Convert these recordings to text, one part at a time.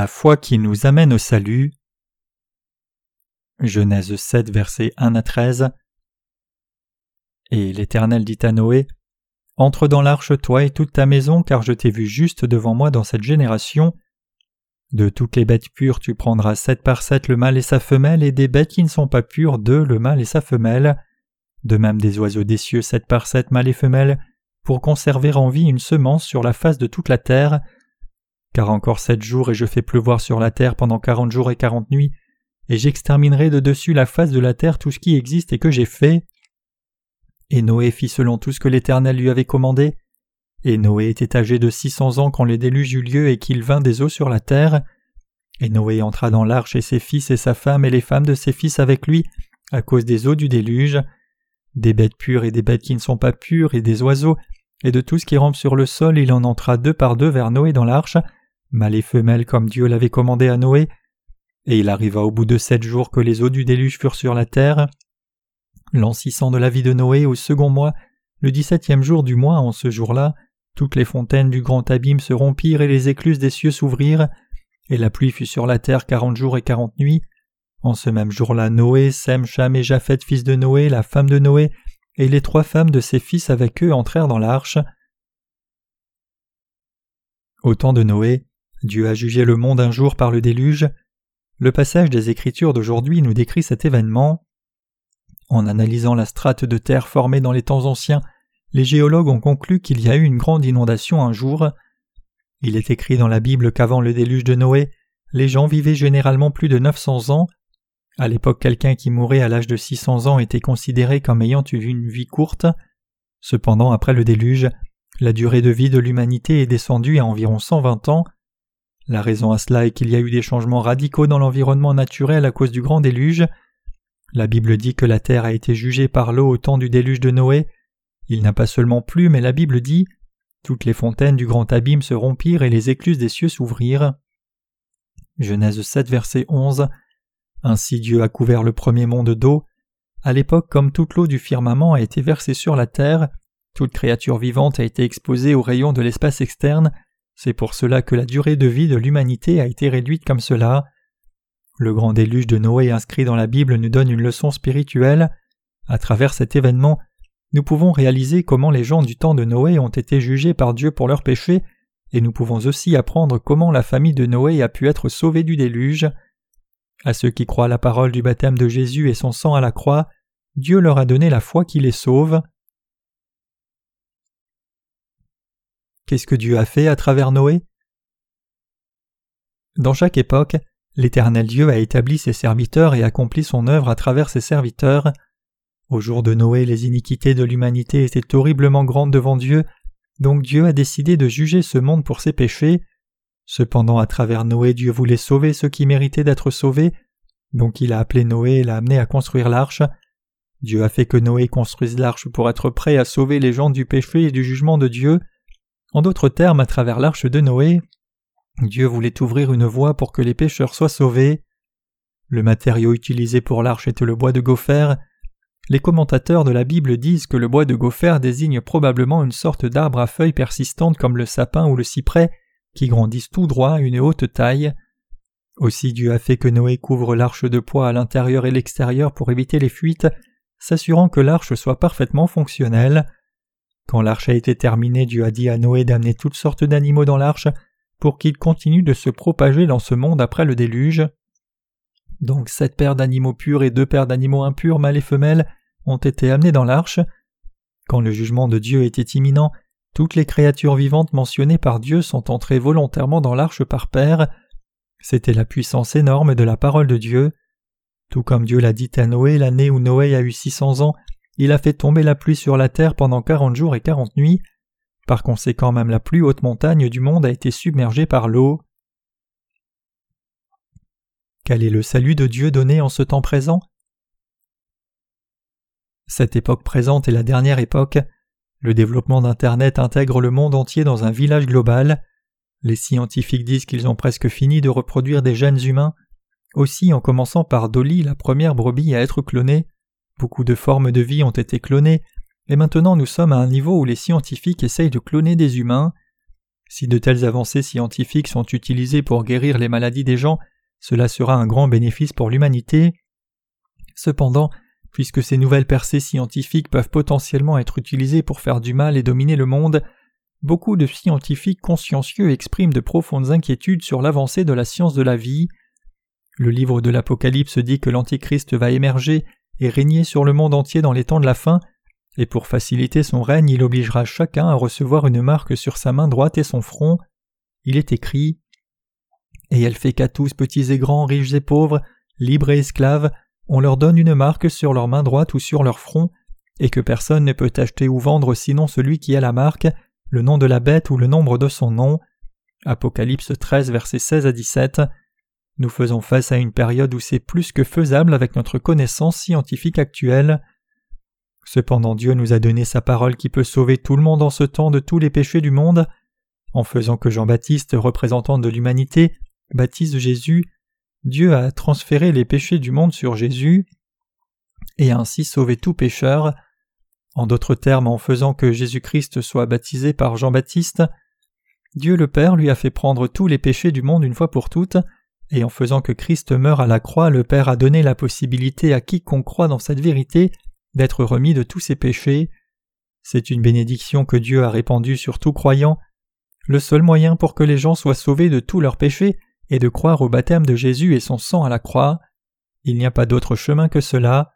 La foi qui nous amène au salut. Genèse 7, versets 1 à 13. Et l'Éternel dit à Noé Entre dans l'arche, toi et toute ta maison, car je t'ai vu juste devant moi dans cette génération. De toutes les bêtes pures, tu prendras sept par sept le mâle et sa femelle, et des bêtes qui ne sont pas pures, deux le mâle et sa femelle. De même des oiseaux des cieux, sept par sept mâles et femelles, pour conserver en vie une semence sur la face de toute la terre car encore sept jours et je fais pleuvoir sur la terre pendant quarante jours et quarante nuits, et j'exterminerai de dessus la face de la terre tout ce qui existe et que j'ai fait. Et Noé fit selon tout ce que l'Éternel lui avait commandé. Et Noé était âgé de six cents ans quand le déluge eut lieu et qu'il vint des eaux sur la terre. Et Noé entra dans l'arche et ses fils et sa femme et les femmes de ses fils avec lui, à cause des eaux du déluge, des bêtes pures et des bêtes qui ne sont pas pures et des oiseaux, et de tout ce qui rampe sur le sol, il en entra deux par deux vers Noé dans l'arche, mâles et femelles comme Dieu l'avait commandé à Noé. Et il arriva au bout de sept jours que les eaux du déluge furent sur la terre. L'an de la vie de Noé au second mois, le dix-septième jour du mois, en ce jour-là, toutes les fontaines du grand abîme se rompirent et les écluses des cieux s'ouvrirent, et la pluie fut sur la terre quarante jours et quarante nuits. En ce même jour-là, Noé, Sem, Cham et Japheth, fils de Noé, la femme de Noé, et les trois femmes de ses fils avec eux entrèrent dans l'arche. Au temps de Noé, Dieu a jugé le monde un jour par le déluge. Le passage des Écritures d'aujourd'hui nous décrit cet événement. En analysant la strate de terre formée dans les temps anciens, les géologues ont conclu qu'il y a eu une grande inondation un jour. Il est écrit dans la Bible qu'avant le déluge de Noé, les gens vivaient généralement plus de 900 ans. À l'époque, quelqu'un qui mourait à l'âge de 600 ans était considéré comme ayant eu une vie courte. Cependant, après le déluge, la durée de vie de l'humanité est descendue à environ 120 ans. La raison à cela est qu'il y a eu des changements radicaux dans l'environnement naturel à cause du grand déluge. La Bible dit que la terre a été jugée par l'eau au temps du déluge de Noé. Il n'a pas seulement plu, mais la Bible dit Toutes les fontaines du grand abîme se rompirent et les écluses des cieux s'ouvrirent. Genèse 7, verset 11. Ainsi Dieu a couvert le premier monde d'eau. À l'époque, comme toute l'eau du firmament a été versée sur la terre, toute créature vivante a été exposée aux rayons de l'espace externe, c'est pour cela que la durée de vie de l'humanité a été réduite comme cela. Le grand déluge de Noé inscrit dans la Bible nous donne une leçon spirituelle. À travers cet événement, nous pouvons réaliser comment les gens du temps de Noé ont été jugés par Dieu pour leurs péchés, et nous pouvons aussi apprendre comment la famille de Noé a pu être sauvée du déluge. À ceux qui croient la parole du baptême de Jésus et son sang à la croix, Dieu leur a donné la foi qui les sauve. Qu'est-ce que Dieu a fait à travers Noé? Dans chaque époque, l'Éternel Dieu a établi ses serviteurs et accompli son œuvre à travers ses serviteurs. Au jour de Noé, les iniquités de l'humanité étaient horriblement grandes devant Dieu, donc Dieu a décidé de juger ce monde pour ses péchés. Cependant, à travers Noé, Dieu voulait sauver ceux qui méritaient d'être sauvés, donc il a appelé Noé et l'a amené à construire l'arche. Dieu a fait que Noé construise l'arche pour être prêt à sauver les gens du péché et du jugement de Dieu. En d'autres termes, à travers l'arche de Noé, Dieu voulait ouvrir une voie pour que les pécheurs soient sauvés. Le matériau utilisé pour l'arche était le bois de gopher. Les commentateurs de la Bible disent que le bois de gopher désigne probablement une sorte d'arbre à feuilles persistantes comme le sapin ou le cyprès, qui grandissent tout droit à une haute taille. Aussi Dieu a fait que Noé couvre l'arche de poids à l'intérieur et l'extérieur pour éviter les fuites, s'assurant que l'arche soit parfaitement fonctionnelle. Quand l'arche a été terminée, Dieu a dit à Noé d'amener toutes sortes d'animaux dans l'arche pour qu'ils continuent de se propager dans ce monde après le déluge. Donc sept paires d'animaux purs et deux paires d'animaux impurs, mâles et femelles, ont été amenés dans l'arche. Quand le jugement de Dieu était imminent, toutes les créatures vivantes mentionnées par Dieu sont entrées volontairement dans l'arche par paire. C'était la puissance énorme de la parole de Dieu. Tout comme Dieu l'a dit à Noé l'année où Noé a eu six cents ans, il a fait tomber la pluie sur la terre pendant quarante jours et quarante nuits. Par conséquent, même la plus haute montagne du monde a été submergée par l'eau. Quel est le salut de Dieu donné en ce temps présent? Cette époque présente est la dernière époque. Le développement d'Internet intègre le monde entier dans un village global. Les scientifiques disent qu'ils ont presque fini de reproduire des gènes humains. Aussi, en commençant par Dolly, la première brebis à être clonée, Beaucoup de formes de vie ont été clonées, et maintenant nous sommes à un niveau où les scientifiques essayent de cloner des humains. Si de telles avancées scientifiques sont utilisées pour guérir les maladies des gens, cela sera un grand bénéfice pour l'humanité. Cependant, puisque ces nouvelles percées scientifiques peuvent potentiellement être utilisées pour faire du mal et dominer le monde, beaucoup de scientifiques consciencieux expriment de profondes inquiétudes sur l'avancée de la science de la vie. Le livre de l'Apocalypse dit que l'Antichrist va émerger et régner sur le monde entier dans les temps de la fin, et pour faciliter son règne il obligera chacun à recevoir une marque sur sa main droite et son front. Il est écrit Et elle fait qu'à tous, petits et grands, riches et pauvres, libres et esclaves, on leur donne une marque sur leur main droite ou sur leur front, et que personne ne peut acheter ou vendre sinon celui qui a la marque, le nom de la bête ou le nombre de son nom. Apocalypse 13, versets 16 à 17. Nous faisons face à une période où c'est plus que faisable avec notre connaissance scientifique actuelle. Cependant Dieu nous a donné sa parole qui peut sauver tout le monde en ce temps de tous les péchés du monde. En faisant que Jean-Baptiste, représentant de l'humanité, baptise Jésus, Dieu a transféré les péchés du monde sur Jésus et ainsi sauvé tout pécheur. En d'autres termes, en faisant que Jésus-Christ soit baptisé par Jean-Baptiste, Dieu le Père lui a fait prendre tous les péchés du monde une fois pour toutes, et en faisant que Christ meure à la croix, le Père a donné la possibilité à quiconque croit dans cette vérité d'être remis de tous ses péchés. C'est une bénédiction que Dieu a répandue sur tout croyant. Le seul moyen pour que les gens soient sauvés de tous leurs péchés est de croire au baptême de Jésus et son sang à la croix. Il n'y a pas d'autre chemin que cela.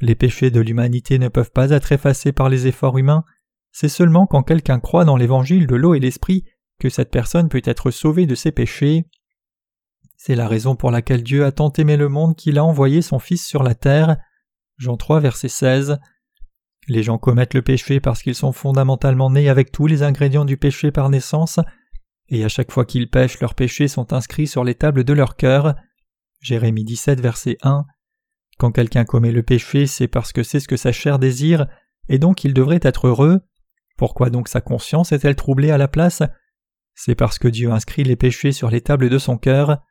Les péchés de l'humanité ne peuvent pas être effacés par les efforts humains. C'est seulement quand quelqu'un croit dans l'évangile de l'eau et l'esprit que cette personne peut être sauvée de ses péchés. C'est la raison pour laquelle Dieu a tant aimé le monde qu'il a envoyé son Fils sur la terre. Jean 3, verset 16. Les gens commettent le péché parce qu'ils sont fondamentalement nés avec tous les ingrédients du péché par naissance, et à chaque fois qu'ils pêchent, leurs péchés sont inscrits sur les tables de leur cœur. Jérémie 17, verset 1. Quand quelqu'un commet le péché, c'est parce que c'est ce que sa chair désire, et donc il devrait être heureux. Pourquoi donc sa conscience est-elle troublée à la place? C'est parce que Dieu inscrit les péchés sur les tables de son cœur.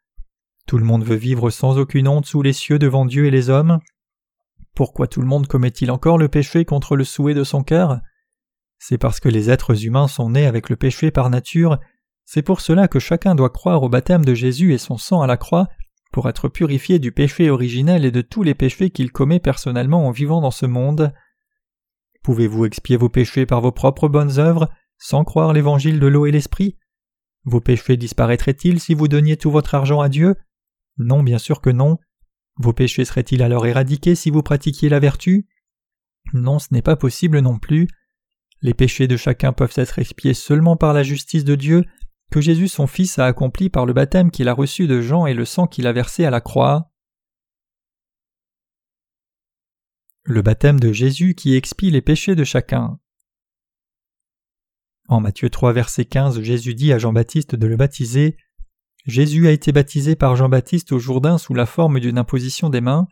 Tout le monde veut vivre sans aucune honte sous les cieux devant Dieu et les hommes. Pourquoi tout le monde commet-il encore le péché contre le souhait de son cœur? C'est parce que les êtres humains sont nés avec le péché par nature, c'est pour cela que chacun doit croire au baptême de Jésus et son sang à la croix pour être purifié du péché originel et de tous les péchés qu'il commet personnellement en vivant dans ce monde. Pouvez-vous expier vos péchés par vos propres bonnes œuvres sans croire l'évangile de l'eau et l'esprit? Vos péchés disparaîtraient-ils si vous donniez tout votre argent à Dieu? Non, bien sûr que non. Vos péchés seraient-ils alors éradiqués si vous pratiquiez la vertu? Non, ce n'est pas possible non plus. Les péchés de chacun peuvent être expiés seulement par la justice de Dieu que Jésus son Fils a accompli par le baptême qu'il a reçu de Jean et le sang qu'il a versé à la croix. Le baptême de Jésus qui expie les péchés de chacun. En Matthieu 3 verset 15 Jésus dit à Jean-Baptiste de le baptiser. Jésus a été baptisé par Jean-Baptiste au Jourdain sous la forme d'une imposition des mains.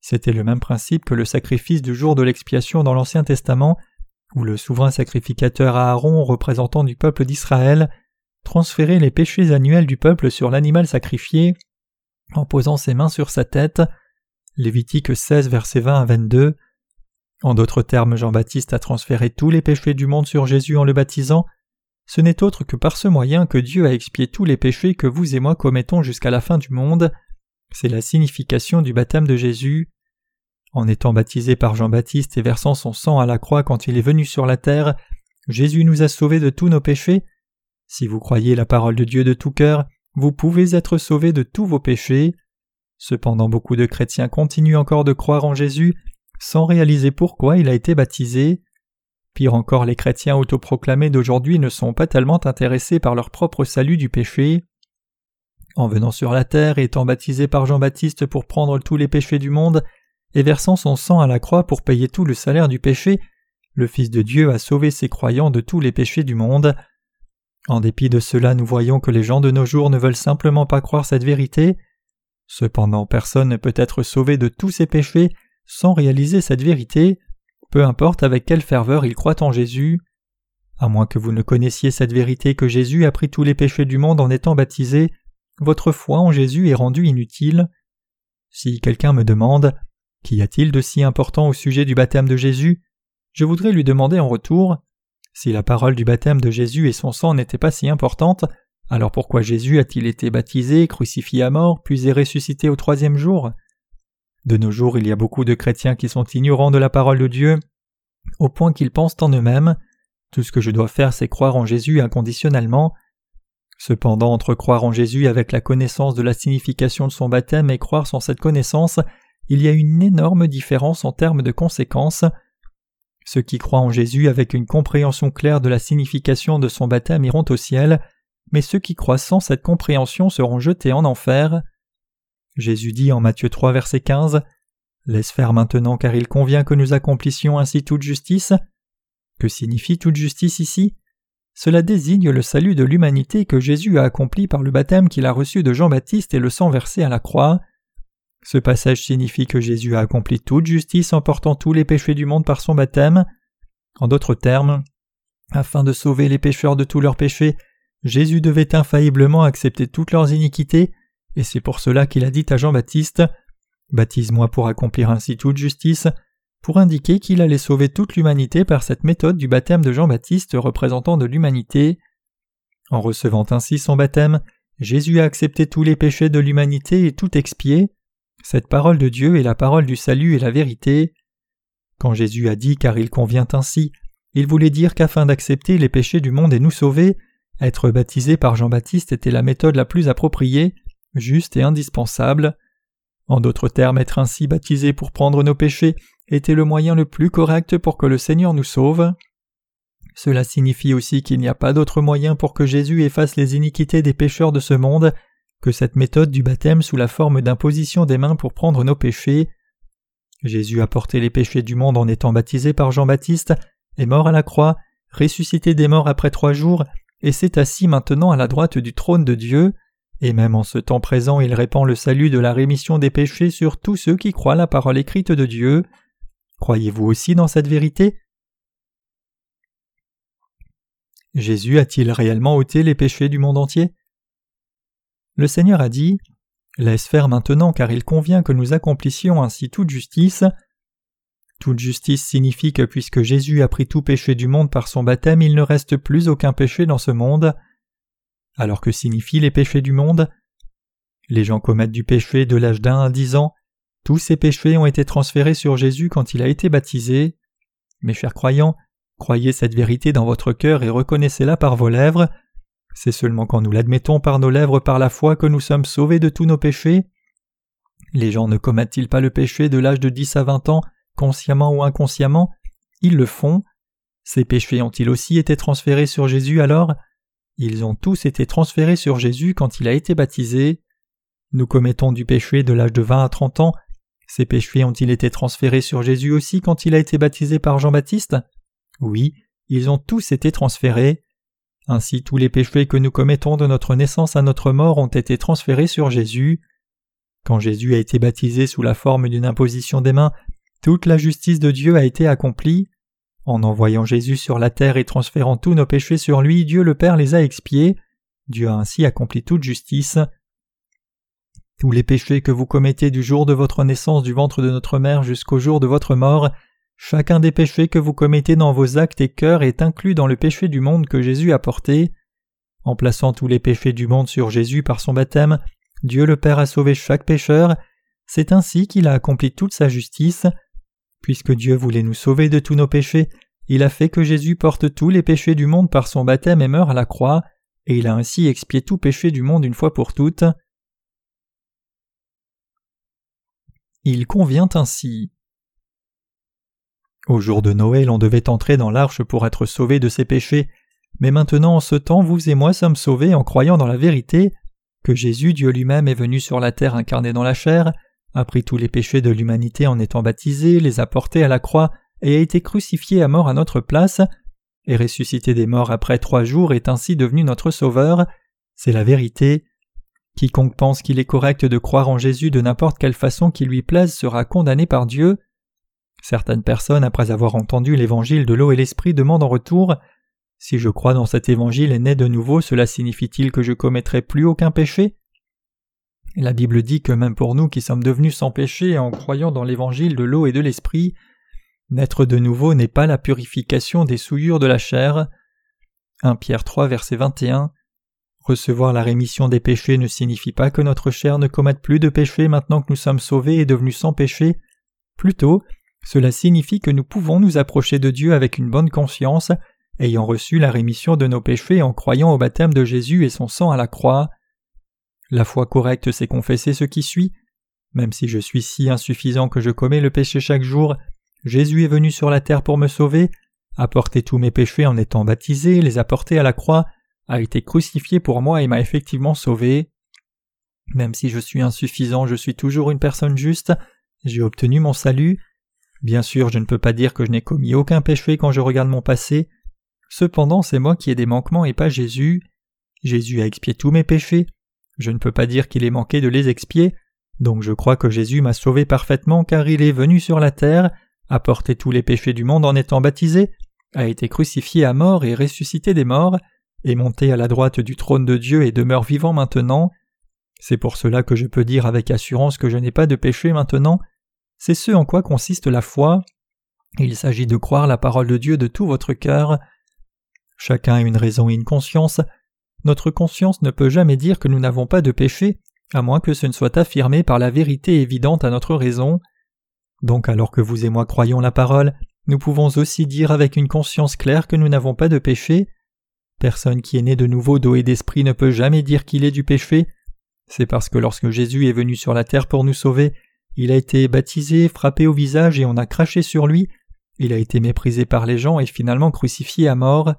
C'était le même principe que le sacrifice du jour de l'expiation dans l'Ancien Testament, où le souverain sacrificateur Aaron, représentant du peuple d'Israël, transférer les péchés annuels du peuple sur l'animal sacrifié en posant ses mains sur sa tête. Lévitique 16, versets 20 à 22. En d'autres termes, Jean-Baptiste a transféré tous les péchés du monde sur Jésus en le baptisant. Ce n'est autre que par ce moyen que Dieu a expié tous les péchés que vous et moi commettons jusqu'à la fin du monde. C'est la signification du baptême de Jésus. En étant baptisé par Jean-Baptiste et versant son sang à la croix quand il est venu sur la terre, Jésus nous a sauvés de tous nos péchés si vous croyez la parole de Dieu de tout cœur, vous pouvez être sauvés de tous vos péchés. Cependant beaucoup de chrétiens continuent encore de croire en Jésus sans réaliser pourquoi il a été baptisé. Pire encore, les chrétiens autoproclamés d'aujourd'hui ne sont pas tellement intéressés par leur propre salut du péché. En venant sur la terre étant baptisé par Jean-Baptiste pour prendre tous les péchés du monde, et versant son sang à la croix pour payer tout le salaire du péché, le Fils de Dieu a sauvé ses croyants de tous les péchés du monde. En dépit de cela, nous voyons que les gens de nos jours ne veulent simplement pas croire cette vérité. Cependant, personne ne peut être sauvé de tous ses péchés sans réaliser cette vérité, peu importe avec quelle ferveur il croit en Jésus. À moins que vous ne connaissiez cette vérité que Jésus a pris tous les péchés du monde en étant baptisé, votre foi en Jésus est rendue inutile. Si quelqu'un me demande Qu'y a-t-il de si important au sujet du baptême de Jésus je voudrais lui demander en retour Si la parole du baptême de Jésus et son sang n'étaient pas si importantes, alors pourquoi Jésus a-t-il été baptisé, crucifié à mort, puis est ressuscité au troisième jour? De nos jours, il y a beaucoup de chrétiens qui sont ignorants de la parole de Dieu, au point qu'ils pensent en eux-mêmes. Tout ce que je dois faire, c'est croire en Jésus inconditionnellement. Cependant, entre croire en Jésus avec la connaissance de la signification de son baptême et croire sans cette connaissance, il y a une énorme différence en termes de conséquences. Ceux qui croient en Jésus avec une compréhension claire de la signification de son baptême iront au ciel, mais ceux qui croient sans cette compréhension seront jetés en enfer. Jésus dit en Matthieu 3 verset 15 Laisse faire maintenant car il convient que nous accomplissions ainsi toute justice. Que signifie toute justice ici? Cela désigne le salut de l'humanité que Jésus a accompli par le baptême qu'il a reçu de Jean-Baptiste et le sang versé à la croix. Ce passage signifie que Jésus a accompli toute justice en portant tous les péchés du monde par son baptême. En d'autres termes, afin de sauver les pécheurs de tous leurs péchés, Jésus devait infailliblement accepter toutes leurs iniquités, et c'est pour cela qu'il a dit à Jean-Baptiste Baptise-moi pour accomplir ainsi toute justice, pour indiquer qu'il allait sauver toute l'humanité par cette méthode du baptême de Jean-Baptiste représentant de l'humanité. En recevant ainsi son baptême, Jésus a accepté tous les péchés de l'humanité et tout expié. Cette parole de Dieu est la parole du salut et la vérité. Quand Jésus a dit car il convient ainsi, il voulait dire qu'afin d'accepter les péchés du monde et nous sauver, être baptisé par Jean-Baptiste était la méthode la plus appropriée, juste et indispensable. En d'autres termes, être ainsi baptisé pour prendre nos péchés était le moyen le plus correct pour que le Seigneur nous sauve. Cela signifie aussi qu'il n'y a pas d'autre moyen pour que Jésus efface les iniquités des pécheurs de ce monde que cette méthode du baptême sous la forme d'imposition des mains pour prendre nos péchés. Jésus a porté les péchés du monde en étant baptisé par Jean-Baptiste, est mort à la croix, ressuscité des morts après trois jours, et s'est assis maintenant à la droite du trône de Dieu, et même en ce temps présent il répand le salut de la rémission des péchés sur tous ceux qui croient la parole écrite de Dieu. Croyez-vous aussi dans cette vérité? Jésus a-t-il réellement ôté les péchés du monde entier? Le Seigneur a dit Laisse faire maintenant car il convient que nous accomplissions ainsi toute justice. Toute justice signifie que puisque Jésus a pris tout péché du monde par son baptême, il ne reste plus aucun péché dans ce monde. Alors que signifient les péchés du monde? Les gens commettent du péché de l'âge d'un à dix ans. Tous ces péchés ont été transférés sur Jésus quand il a été baptisé. Mes chers croyants, croyez cette vérité dans votre cœur et reconnaissez-la par vos lèvres. C'est seulement quand nous l'admettons par nos lèvres par la foi que nous sommes sauvés de tous nos péchés. Les gens ne commettent-ils pas le péché de l'âge de dix à vingt ans, consciemment ou inconsciemment? Ils le font. Ces péchés ont-ils aussi été transférés sur Jésus alors? Ils ont tous été transférés sur Jésus quand il a été baptisé. Nous commettons du péché de l'âge de vingt à trente ans. Ces péchés ont-ils été transférés sur Jésus aussi quand il a été baptisé par Jean-Baptiste? Oui, ils ont tous été transférés. Ainsi tous les péchés que nous commettons de notre naissance à notre mort ont été transférés sur Jésus. Quand Jésus a été baptisé sous la forme d'une imposition des mains, toute la justice de Dieu a été accomplie. En envoyant Jésus sur la terre et transférant tous nos péchés sur lui, Dieu le Père les a expiés. Dieu a ainsi accompli toute justice. Tous les péchés que vous commettez du jour de votre naissance du ventre de notre mère jusqu'au jour de votre mort Chacun des péchés que vous commettez dans vos actes et cœurs est inclus dans le péché du monde que Jésus a porté. En plaçant tous les péchés du monde sur Jésus par son baptême, Dieu le Père a sauvé chaque pécheur. C'est ainsi qu'il a accompli toute sa justice. Puisque Dieu voulait nous sauver de tous nos péchés, il a fait que Jésus porte tous les péchés du monde par son baptême et meurt à la croix, et il a ainsi expié tout péché du monde une fois pour toutes. Il convient ainsi. Au jour de Noël, on devait entrer dans l'arche pour être sauvé de ses péchés, mais maintenant en ce temps, vous et moi sommes sauvés en croyant dans la vérité que Jésus, Dieu lui-même, est venu sur la terre incarné dans la chair, a pris tous les péchés de l'humanité en étant baptisé, les a portés à la croix et a été crucifié à mort à notre place, et ressuscité des morts après trois jours est ainsi devenu notre Sauveur. C'est la vérité. Quiconque pense qu'il est correct de croire en Jésus de n'importe quelle façon qui lui plaise sera condamné par Dieu. Certaines personnes, après avoir entendu l'évangile de l'eau et l'esprit, demandent en retour Si je crois dans cet évangile et né de nouveau, cela signifie-t-il que je commettrai plus aucun péché? La Bible dit que même pour nous qui sommes devenus sans péché en croyant dans l'évangile de l'eau et de l'esprit, Naître de nouveau n'est pas la purification des souillures de la chair. 1 Pierre 3 verset 21 Recevoir la rémission des péchés ne signifie pas que notre chair ne commette plus de péchés maintenant que nous sommes sauvés et devenus sans péché. Plutôt, cela signifie que nous pouvons nous approcher de Dieu avec une bonne conscience, ayant reçu la rémission de nos péchés en croyant au baptême de Jésus et son sang à la croix. La foi correcte, c'est confesser ce qui suit. Même si je suis si insuffisant que je commets le péché chaque jour, Jésus est venu sur la terre pour me sauver, a porté tous mes péchés en étant baptisé, les a portés à la croix, a été crucifié pour moi et m'a effectivement sauvé. Même si je suis insuffisant, je suis toujours une personne juste, j'ai obtenu mon salut. Bien sûr, je ne peux pas dire que je n'ai commis aucun péché quand je regarde mon passé. Cependant, c'est moi qui ai des manquements et pas Jésus. Jésus a expié tous mes péchés. Je ne peux pas dire qu'il ait manqué de les expier, donc je crois que Jésus m'a sauvé parfaitement car il est venu sur la terre, a porté tous les péchés du monde en étant baptisé, a été crucifié à mort et ressuscité des morts, est monté à la droite du trône de Dieu et demeure vivant maintenant. C'est pour cela que je peux dire avec assurance que je n'ai pas de péché maintenant. C'est ce en quoi consiste la foi. Il s'agit de croire la parole de Dieu de tout votre cœur. Chacun a une raison et une conscience. Notre conscience ne peut jamais dire que nous n'avons pas de péché, à moins que ce ne soit affirmé par la vérité évidente à notre raison. Donc alors que vous et moi croyons la parole, nous pouvons aussi dire avec une conscience claire que nous n'avons pas de péché. Personne qui est né de nouveau d'eau et d'esprit ne peut jamais dire qu'il est du péché. C'est parce que lorsque Jésus est venu sur la terre pour nous sauver, il a été baptisé, frappé au visage et on a craché sur lui, il a été méprisé par les gens et finalement crucifié à mort.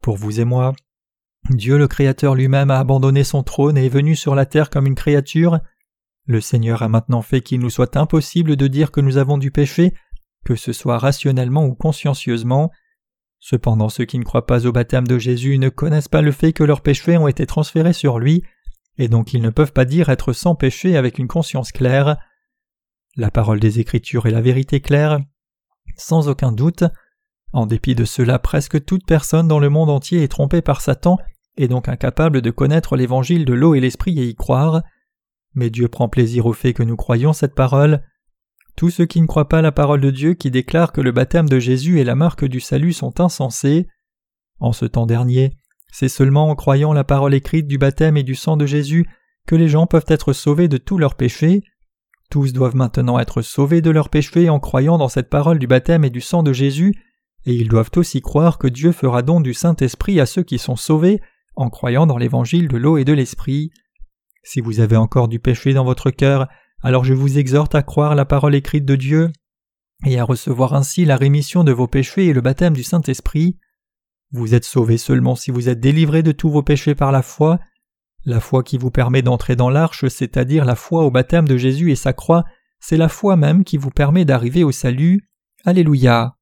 Pour vous et moi, Dieu le Créateur lui-même a abandonné son trône et est venu sur la terre comme une créature. Le Seigneur a maintenant fait qu'il nous soit impossible de dire que nous avons du péché, que ce soit rationnellement ou consciencieusement. Cependant ceux qui ne croient pas au baptême de Jésus ne connaissent pas le fait que leurs péchés ont été transférés sur lui, et donc ils ne peuvent pas dire être sans péché avec une conscience claire. La parole des Écritures est la vérité claire, sans aucun doute. En dépit de cela, presque toute personne dans le monde entier est trompée par Satan et donc incapable de connaître l'évangile de l'eau et l'esprit et y croire. Mais Dieu prend plaisir au fait que nous croyons cette parole. Tous ceux qui ne croient pas la parole de Dieu, qui déclarent que le baptême de Jésus est la marque du salut, sont insensés. En ce temps dernier, c'est seulement en croyant la parole écrite du baptême et du sang de Jésus que les gens peuvent être sauvés de tous leurs péchés. Tous doivent maintenant être sauvés de leurs péchés en croyant dans cette parole du baptême et du sang de Jésus, et ils doivent aussi croire que Dieu fera don du Saint-Esprit à ceux qui sont sauvés en croyant dans l'évangile de l'eau et de l'esprit. Si vous avez encore du péché dans votre cœur, alors je vous exhorte à croire la parole écrite de Dieu et à recevoir ainsi la rémission de vos péchés et le baptême du Saint-Esprit. Vous êtes sauvés seulement si vous êtes délivrés de tous vos péchés par la foi. La foi qui vous permet d'entrer dans l'arche, c'est-à-dire la foi au baptême de Jésus et sa croix, c'est la foi même qui vous permet d'arriver au salut. Alléluia.